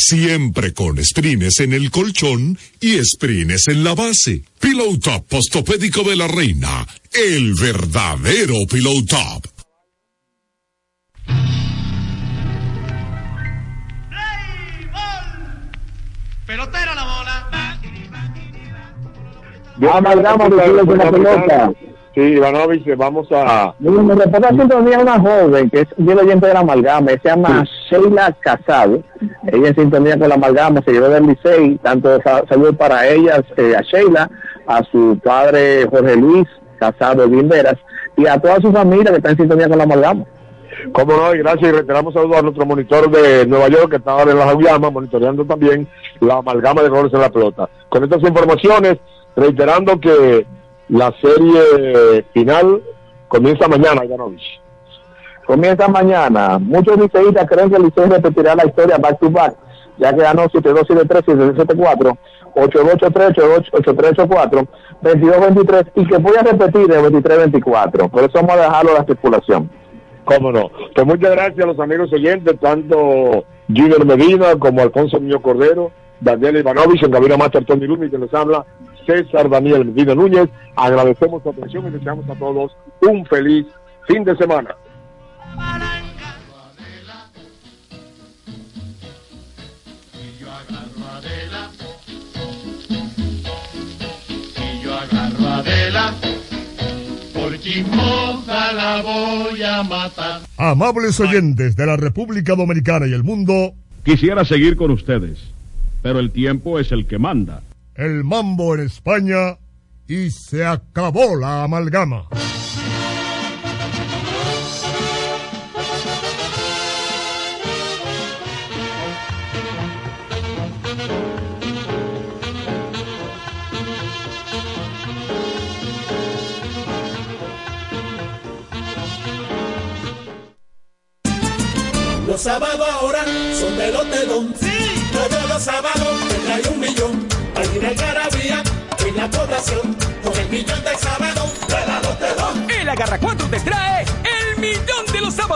Siempre con sprines en el colchón y sprines en la base. Pillow Top postopédico de la reina. El verdadero Pillow Top. Pelotero la bola. Con la pelota. Sí, Ivanovich, vamos a... Me reporta sintonía una joven que es bien oyente de la amalgama, se llama Sheila Casado. Ella en sintonía con la amalgama, se llevó del Licey, tanto sa- salud para ella, eh, a Sheila, a su padre Jorge Luis Casado Vinderas y a toda su familia que está en sintonía con la amalgama. Cómo no, y gracias y reiteramos saludos a nuestro monitor de Nueva York que está ahora en la Jauyama, monitoreando también la amalgama de colores en la pelota. Con estas informaciones, reiterando que la serie final comienza mañana, Ivanovich. Comienza mañana. Muchos liceístas creen que el Licey repetirá la historia back to back, ya que ganó 7-2-7-3, 7-7-4, 8-2-8-3, 8-3-8-4, 22-23 y que puede repetir el 23-24. Por eso vamos a dejarlo a la estipulación. Cómo no. Pues muchas gracias a los amigos oyentes, tanto Junior Medina como Alfonso Niño Cordero, Daniel Ivanovich, en Master Tony Lumi, que nos habla César Daniel Medina Núñez. Agradecemos su atención y deseamos a todos un feliz fin de semana. la voy a matar. Amables oyentes de la República Dominicana y el mundo, quisiera seguir con ustedes, pero el tiempo es el que manda el mambo en España y se acabó la amalgama. Los sábados ahora son de los telón. Sí.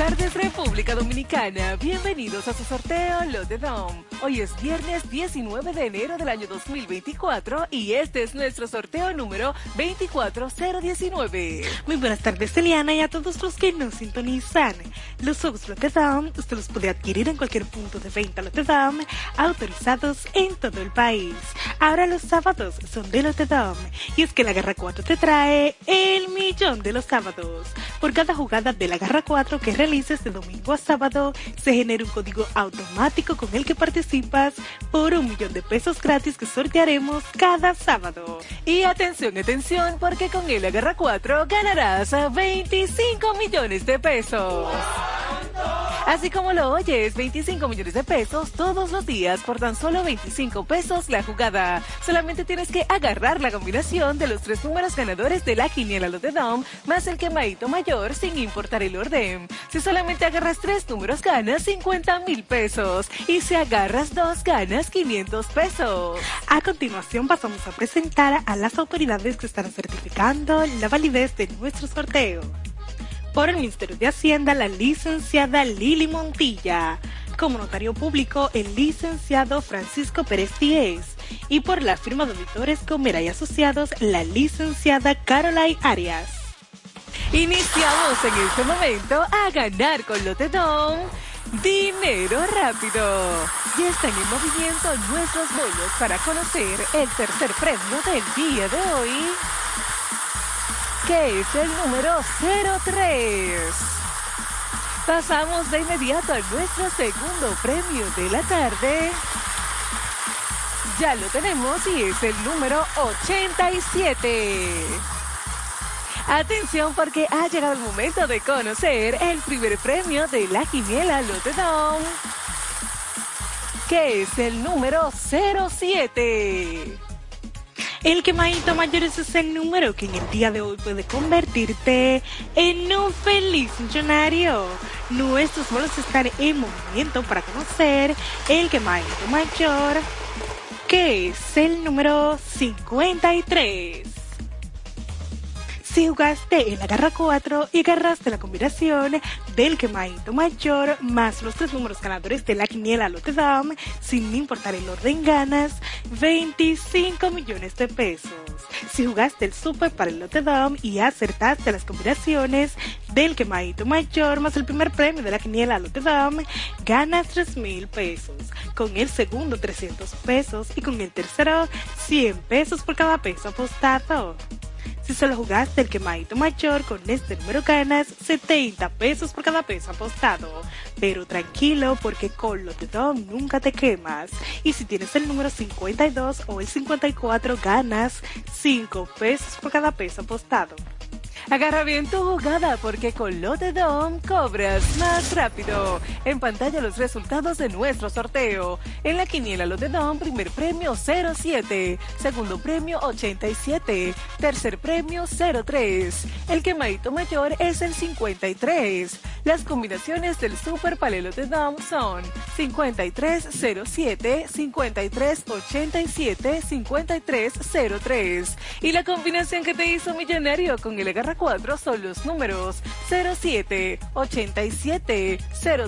Tardes, República Dominicana. Bienvenidos a su sorteo Lotedom. Hoy es viernes 19 de enero del año 2024 y este es nuestro sorteo número 24019. Muy buenas tardes, Eliana, y a todos los que nos sintonizan. Los juegos Lotedom usted los puede adquirir en cualquier punto de venta Lotedom, autorizados en todo el país. Ahora los sábados son de Lotedom, y es que la Garra 4 te trae el millón de los sábados. Por cada jugada de la Garra 4 que de domingo a sábado, se genera un código automático con el que participas por un millón de pesos gratis que sortearemos cada sábado. Y atención, atención, porque con el Agarra 4 ganarás 25 millones de pesos. Así como lo oyes, 25 millones de pesos todos los días por tan solo 25 pesos la jugada. Solamente tienes que agarrar la combinación de los tres números ganadores de la quiniela Lotedom más el quemadito mayor sin importar el orden. Si solamente agarras tres números ganas 50 mil pesos y si agarras dos ganas 500 pesos. A continuación pasamos a presentar a las autoridades que estarán certificando la validez de nuestro sorteo. Por el Ministerio de Hacienda, la licenciada Lili Montilla. Como notario público, el licenciado Francisco Pérez Díez. Y por la firma de auditores Comera y Asociados, la licenciada Caroline Arias. Iniciamos en este momento a ganar con Lotedom. Dinero rápido. Ya están en movimiento nuestros bolos para conocer el tercer premio del día de hoy, que es el número 03. Pasamos de inmediato a nuestro segundo premio de la tarde. Ya lo tenemos y es el número 87. Atención porque ha llegado el momento de conocer el primer premio de la quiniela Lotedom, que es el número 07. El quemadito mayor es el número que en el día de hoy puede convertirte en un feliz millonario. Nuestros bolos están en movimiento para conocer el quemadito mayor, que es el número 53. Si jugaste en la garra 4 y agarraste la combinación del quemadito mayor más los tres números ganadores de la quiniela Lotedom, sin importar el orden ganas, 25 millones de pesos. Si jugaste el super para el Lotedom y acertaste las combinaciones del quemadito mayor más el primer premio de la quiniela Lotedom, ganas 3 mil pesos. Con el segundo 300 pesos y con el tercero 100 pesos por cada peso apostado. Si solo jugaste el quemadito mayor, con este número ganas 70 pesos por cada peso apostado. Pero tranquilo, porque con Lotedom nunca te quemas. Y si tienes el número 52 o el 54, ganas 5 pesos por cada peso apostado. Agarra bien tu jugada porque con Lotedom cobras más rápido. En pantalla los resultados de nuestro sorteo. En la quiniela Lotedom, primer premio 07, segundo premio 87, tercer premio 03. El quemadito mayor es el 53. Las combinaciones del Super Palelote Dom son 5307, 5387, 5303. Y la combinación que te hizo millonario con el Agarra 4 son los números 07, 87,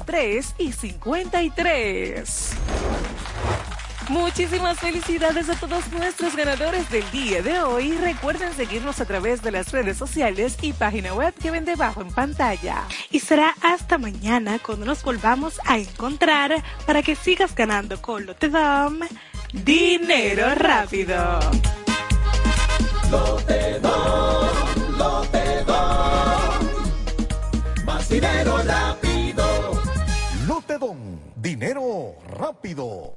03 y 53. Muchísimas felicidades a todos nuestros ganadores del día de hoy. Recuerden seguirnos a través de las redes sociales y página web que ven debajo en pantalla. Y será hasta mañana cuando nos volvamos a encontrar para que sigas ganando con Lotedom dinero rápido. Lotedom, Lotedom, más dinero rápido. Lotedom, dinero rápido.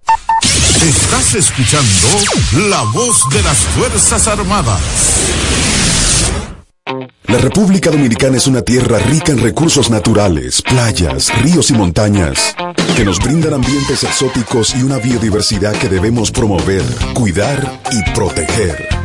Estás escuchando la voz de las Fuerzas Armadas. La República Dominicana es una tierra rica en recursos naturales, playas, ríos y montañas, que nos brindan ambientes exóticos y una biodiversidad que debemos promover, cuidar y proteger.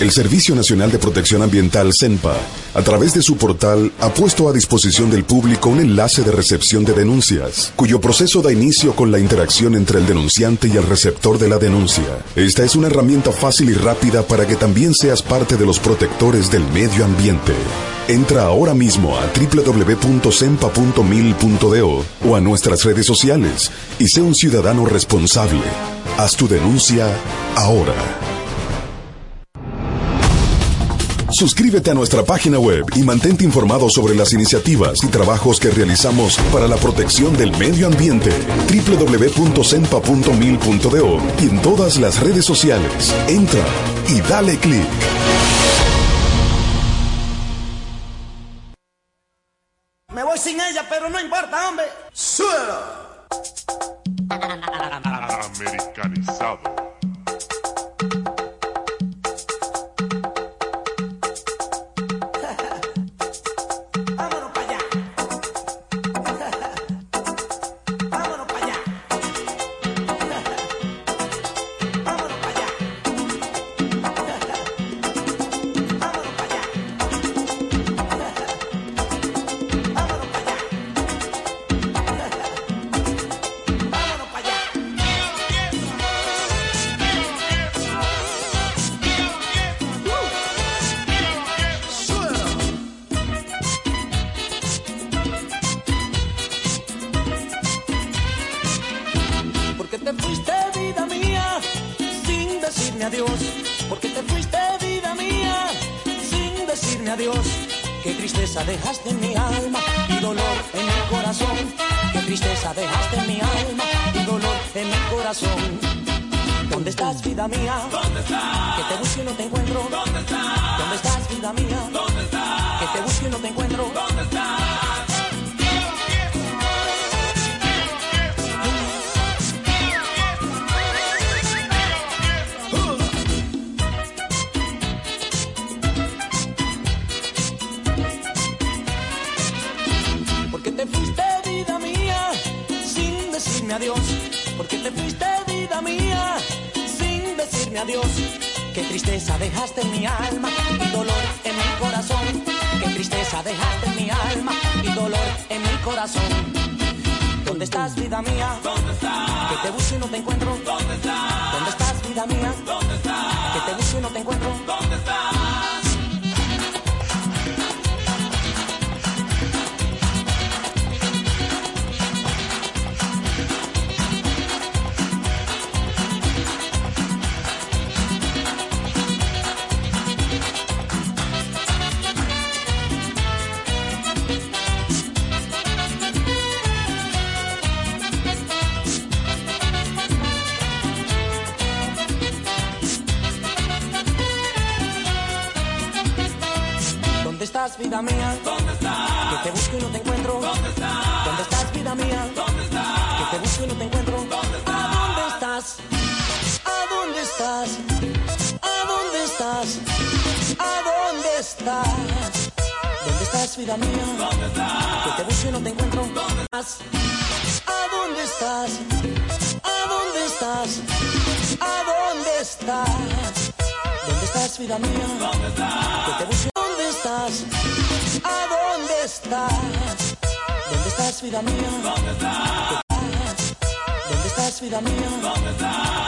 El Servicio Nacional de Protección Ambiental CENPA, a través de su portal, ha puesto a disposición del público un enlace de recepción de denuncias, cuyo proceso da inicio con la interacción entre el denunciante y el receptor de la denuncia. Esta es una herramienta fácil y rápida para que también seas parte de los protectores del medio ambiente. Entra ahora mismo a www.sempa.mil.do o a nuestras redes sociales y sé un ciudadano responsable. Haz tu denuncia ahora. Suscríbete a nuestra página web y mantente informado sobre las iniciativas y trabajos que realizamos para la protección del medio ambiente. www.sempa.mil.do y en todas las redes sociales. Entra y dale clic. Me voy sin ella, pero no importa, hombre. ¡Suelo! Americanizado. ¿Dónde estás, vida mía? ¿Dónde estás? Que te busco y no te encuentro. ¿Dónde estás? ¿Dónde estás, vida mía? ¿Dónde estás? Que te busco y no te encuentro. ¿Dónde estás? Porque te fuiste, vida mía, sin decirme adiós. Porque te fuiste, adiós. Qué tristeza dejaste en mi alma y dolor en mi corazón. Qué tristeza dejaste en mi alma y dolor en mi corazón. ¿Dónde estás, vida mía? ¿Dónde estás? Que te busco y no te encuentro. ¿Dónde estás? ¿Dónde estás, vida mía? ¿Dónde estás? Que te busco y no te encuentro. ¿Dónde estás? ¿Dónde estás, vida mía? ¿Dónde estás? Que te busco y no te encuentro. ¿Dónde estás? ¿A dónde estás? ¿A dónde estás? ¿A dónde estás? ¿Dónde estás, vida mía? ¿Dónde estás? Que te busco. ¿Dónde estás? ¿A dónde estás? ¿Dónde estás, vida mía? ¿Dónde estás? ¿Dónde estás, vida mía? ¿Dónde estás?